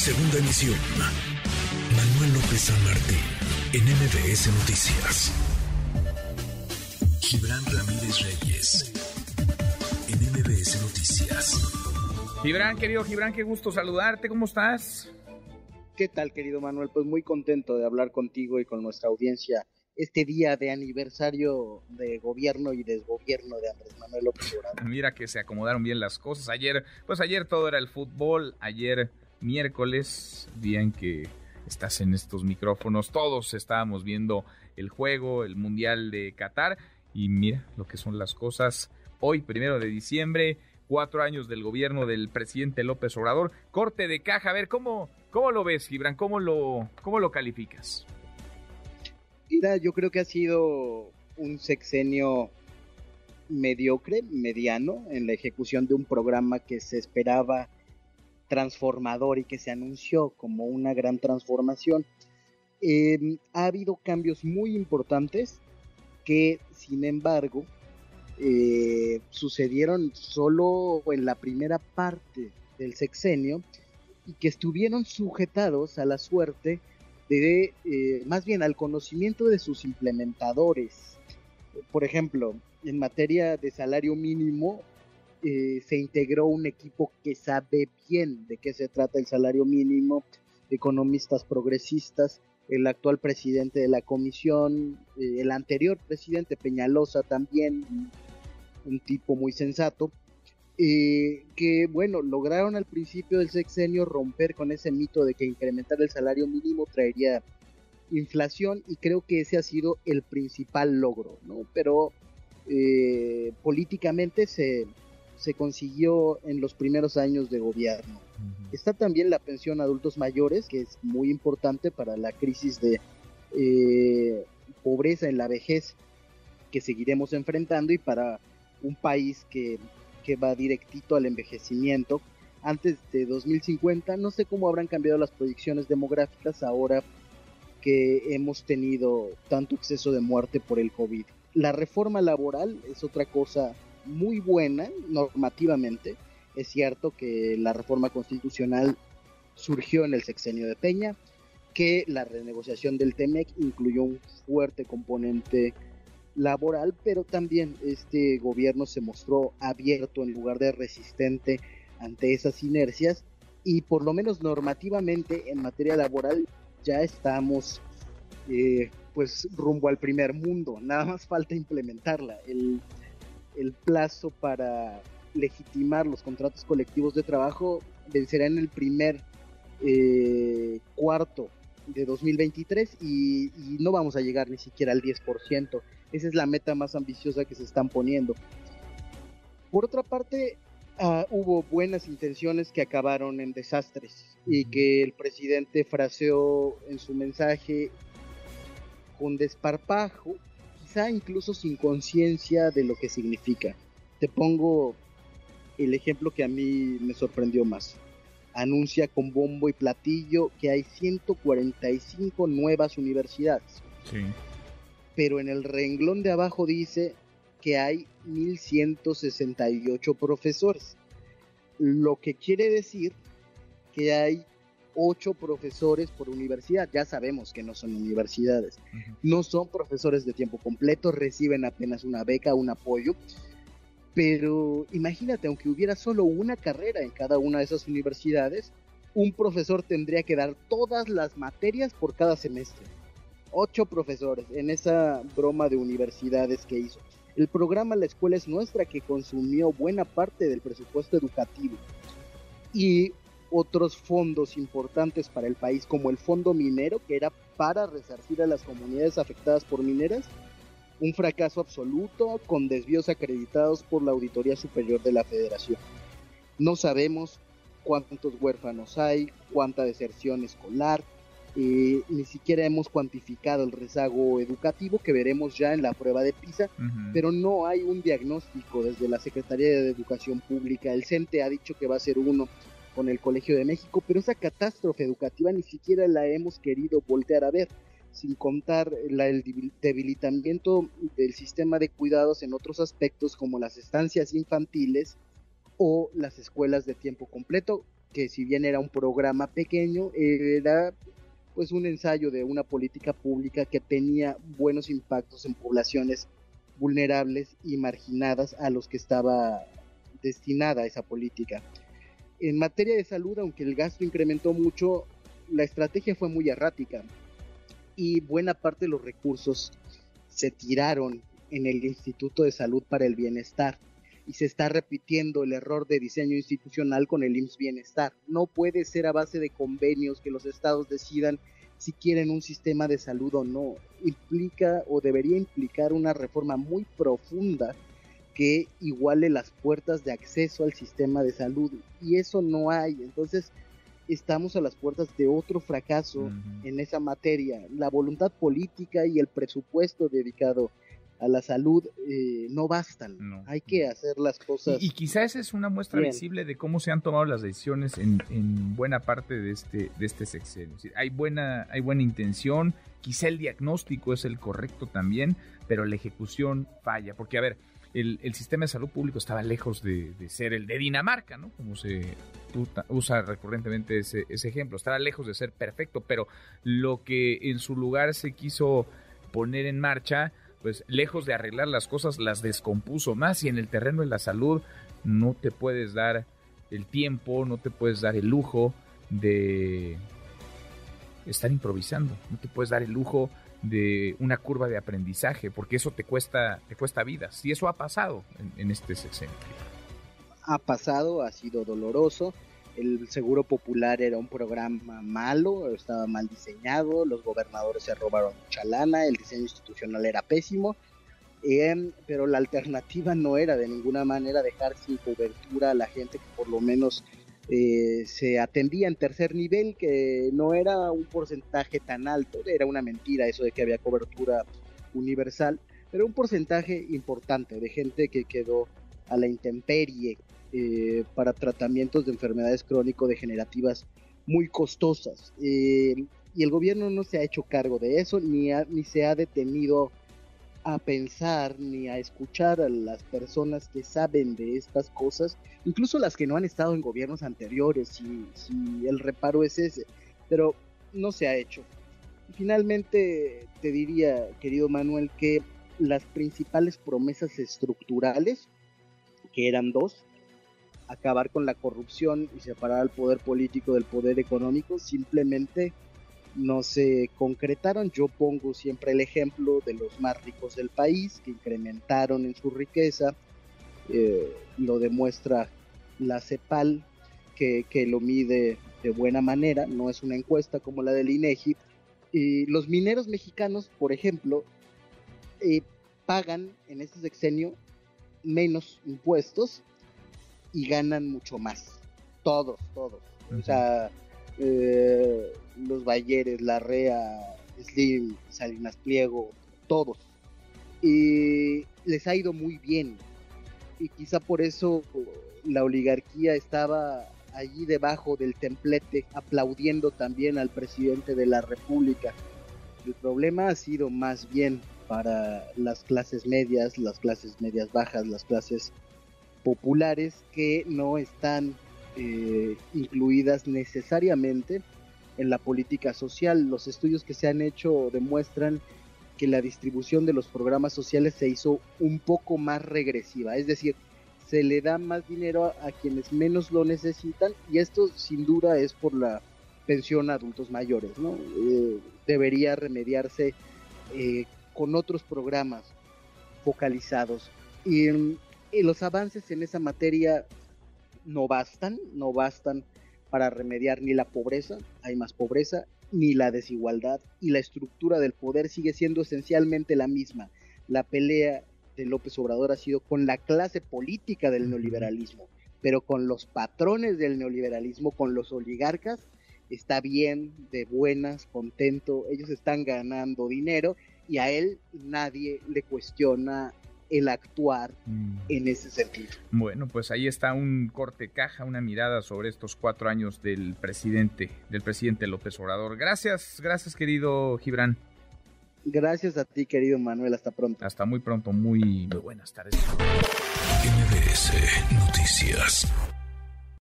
Segunda emisión. Manuel López San Martín, en MBS Noticias. Gibran Ramírez Reyes, en MBS Noticias. Gibran, querido Gibran, qué gusto saludarte, ¿cómo estás? ¿Qué tal, querido Manuel? Pues muy contento de hablar contigo y con nuestra audiencia este día de aniversario de gobierno y desgobierno de Andrés Manuel López Obrador. Mira que se acomodaron bien las cosas. Ayer, pues ayer todo era el fútbol, ayer miércoles, día en que estás en estos micrófonos, todos estábamos viendo el juego, el Mundial de Qatar, y mira lo que son las cosas. Hoy, primero de diciembre, cuatro años del gobierno del presidente López Obrador, corte de caja. A ver, ¿cómo, cómo lo ves, Gibran? ¿Cómo lo, cómo lo calificas? Mira, yo creo que ha sido un sexenio mediocre, mediano, en la ejecución de un programa que se esperaba transformador y que se anunció como una gran transformación. Em, ha habido cambios muy importantes que, sin embargo, eh, sucedieron solo en la primera parte del sexenio y que estuvieron sujetados a la suerte de, eh, más bien al conocimiento de sus implementadores. Por ejemplo, en materia de salario mínimo, eh, se integró un equipo que sabe bien de qué se trata el salario mínimo, economistas progresistas, el actual presidente de la comisión, eh, el anterior presidente Peñalosa también, un tipo muy sensato, eh, que bueno, lograron al principio del sexenio romper con ese mito de que incrementar el salario mínimo traería inflación y creo que ese ha sido el principal logro, ¿no? Pero políticamente se, se consiguió en los primeros años de gobierno. Está también la pensión a adultos mayores, que es muy importante para la crisis de eh, pobreza en la vejez que seguiremos enfrentando y para un país que, que va directito al envejecimiento. Antes de 2050, no sé cómo habrán cambiado las proyecciones demográficas ahora que hemos tenido tanto exceso de muerte por el COVID. La reforma laboral es otra cosa muy buena normativamente. Es cierto que la reforma constitucional surgió en el sexenio de Peña, que la renegociación del TEMEC incluyó un fuerte componente laboral, pero también este gobierno se mostró abierto en lugar de resistente ante esas inercias y por lo menos normativamente en materia laboral ya estamos eh, pues rumbo al primer mundo, nada más falta implementarla. El el plazo para legitimar los contratos colectivos de trabajo vencerá en el primer eh, cuarto de 2023 y, y, no vamos a llegar ni siquiera al 10%. Esa es la meta más ambiciosa que se están poniendo. Por otra parte, uh, hubo buenas intenciones que acabaron en desastres y que el presidente fraseó en su mensaje con desparpajo quizá incluso sin conciencia de lo que significa. Te pongo el ejemplo que a mí me sorprendió más. Anuncia con bombo y platillo que hay 145 nuevas universidades. Sí. Pero en el renglón de abajo dice que hay 1168 profesores. Lo que quiere decir que hay ocho profesores por universidad. Ya sabemos que no son universidades. No son profesores de tiempo completo, reciben apenas una beca, un apoyo. Pero imagínate, aunque hubiera solo una carrera en cada una de esas universidades, un profesor tendría que dar todas las materias por cada semestre. Ocho profesores en esa broma de universidades que hizo. El programa La Escuela es Nuestra que consumió buena parte del presupuesto educativo. Y otros fondos importantes para el país, como el fondo minero, que era para resarcir a las comunidades afectadas por mineras, un fracaso absoluto con desvíos acreditados por la Auditoría Superior de la Federación. No sabemos cuántos huérfanos hay, cuánta deserción escolar, eh, ni siquiera hemos cuantificado el rezago educativo que veremos ya en la prueba de PISA, pero no hay un diagnóstico desde la Secretaría de Educación Pública. El CENTE ha dicho que va a ser uno con el Colegio de México, pero esa catástrofe educativa ni siquiera la hemos querido voltear a ver, sin contar el debilitamiento del sistema de cuidados en otros aspectos como las estancias infantiles o las escuelas de tiempo completo, que si bien era un programa pequeño, era pues un ensayo de una política pública que tenía buenos impactos en poblaciones vulnerables y marginadas a los que estaba destinada esa política. En materia de salud, aunque el gasto incrementó mucho, la estrategia fue muy errática y buena parte de los recursos se tiraron en el Instituto de Salud para el Bienestar y se está repitiendo el error de diseño institucional con el IMSS Bienestar. No puede ser a base de convenios que los estados decidan si quieren un sistema de salud o no. Implica o debería implicar una reforma muy profunda que iguale las puertas de acceso al sistema de salud y eso no hay. Entonces, estamos a las puertas de otro fracaso en esa materia. La voluntad política y el presupuesto dedicado a la salud eh, no bastan. Hay que hacer las cosas. Y, y quizá esa es una muestra visible de cómo se han tomado las decisiones en, en buena parte de este, de este sexenio. hay, buena, hay buena intención, quizá el diagnóstico es el correcto también, pero la ejecución falla. Porque, a ver, el, sistema de salud público estaba lejos de, ser el de Dinamarca, ¿no? Como se usa recurrentemente ese, ese ejemplo. Estaba lejos de ser perfecto, pero lo que en su lugar se quiso poner en marcha, pues lejos de arreglar las cosas, las descompuso más y en el terreno de la salud no te puedes dar el tiempo, no te puedes dar el lujo de estar improvisando, no te puedes dar el lujo de una curva de aprendizaje, porque eso te cuesta, te cuesta vidas. Y eso ha pasado en, este sexenio. Ha pasado, ha sido doloroso. El Seguro Popular era un programa malo, estaba mal diseñado, los gobernadores se robaron mucha lana, el diseño institucional era pésimo, em, pero la alternativa no era de ninguna manera dejar sin cobertura a la gente que por lo menos eh, se atendía en tercer nivel, que no era un porcentaje tan alto, era una mentira eso de que había cobertura universal, pero un porcentaje importante de gente que quedó a la intemperie eh, para tratamientos de enfermedades crónico-degenerativas muy costosas. Eh, y el gobierno no se ha hecho cargo de eso, ni, ni se ha detenido a pensar ni a escuchar a las personas que saben de estas cosas, incluso las que no han estado en gobiernos anteriores, si, el reparo es ese, pero no se ha hecho. Finalmente te diría, querido Manuel, que las principales promesas estructurales, que eran dos, acabar con la corrupción y separar al poder político del poder económico, simplemente no se concretaron. Yo pongo siempre el ejemplo de los más ricos del país que incrementaron en su riqueza. Eh, lo demuestra la CEPAL que, lo mide de buena manera, no es una encuesta como la del INEGI. Y los mineros mexicanos, por ejemplo, eh, pagan en este sexenio menos impuestos y ganan mucho más. Todos, todos. O sea, eh, los Bayeres, Larrea, Slim, Salinas Pliego, todos. Y les ha ido muy bien. Y quizá por eso la oligarquía estaba allí debajo del templete aplaudiendo también al presidente de la República. El problema ha sido más bien para las clases medias, las clases medias bajas, las clases populares que no están eh, incluidas necesariamente en la política social. Los estudios que se han hecho demuestran que la distribución de los programas sociales se hizo un poco más regresiva, es decir, se le da más dinero a, quienes menos lo necesitan y esto sin duda es por la pensión a adultos mayores, ¿no? Eh, debería remediarse eh, con otros programas focalizados y, y los avances en esa materia no bastan, no bastan para remediar ni la pobreza, hay más pobreza, ni la desigualdad, y la estructura del poder sigue siendo esencialmente la misma. La pelea de López Obrador ha sido con la clase política del neoliberalismo, pero con los patrones del neoliberalismo, con los oligarcas, está bien, de buenas, contento, ellos están ganando dinero y a él nadie le cuestiona el actuar mm. en ese sentido. Bueno, pues ahí está un corte caja, una mirada sobre estos cuatro años del presidente, del presidente López Obrador. Gracias, gracias querido Gibran. Gracias a ti, querido Manuel. Hasta pronto. Hasta muy pronto. Muy, muy buenas tardes. MBS Noticias.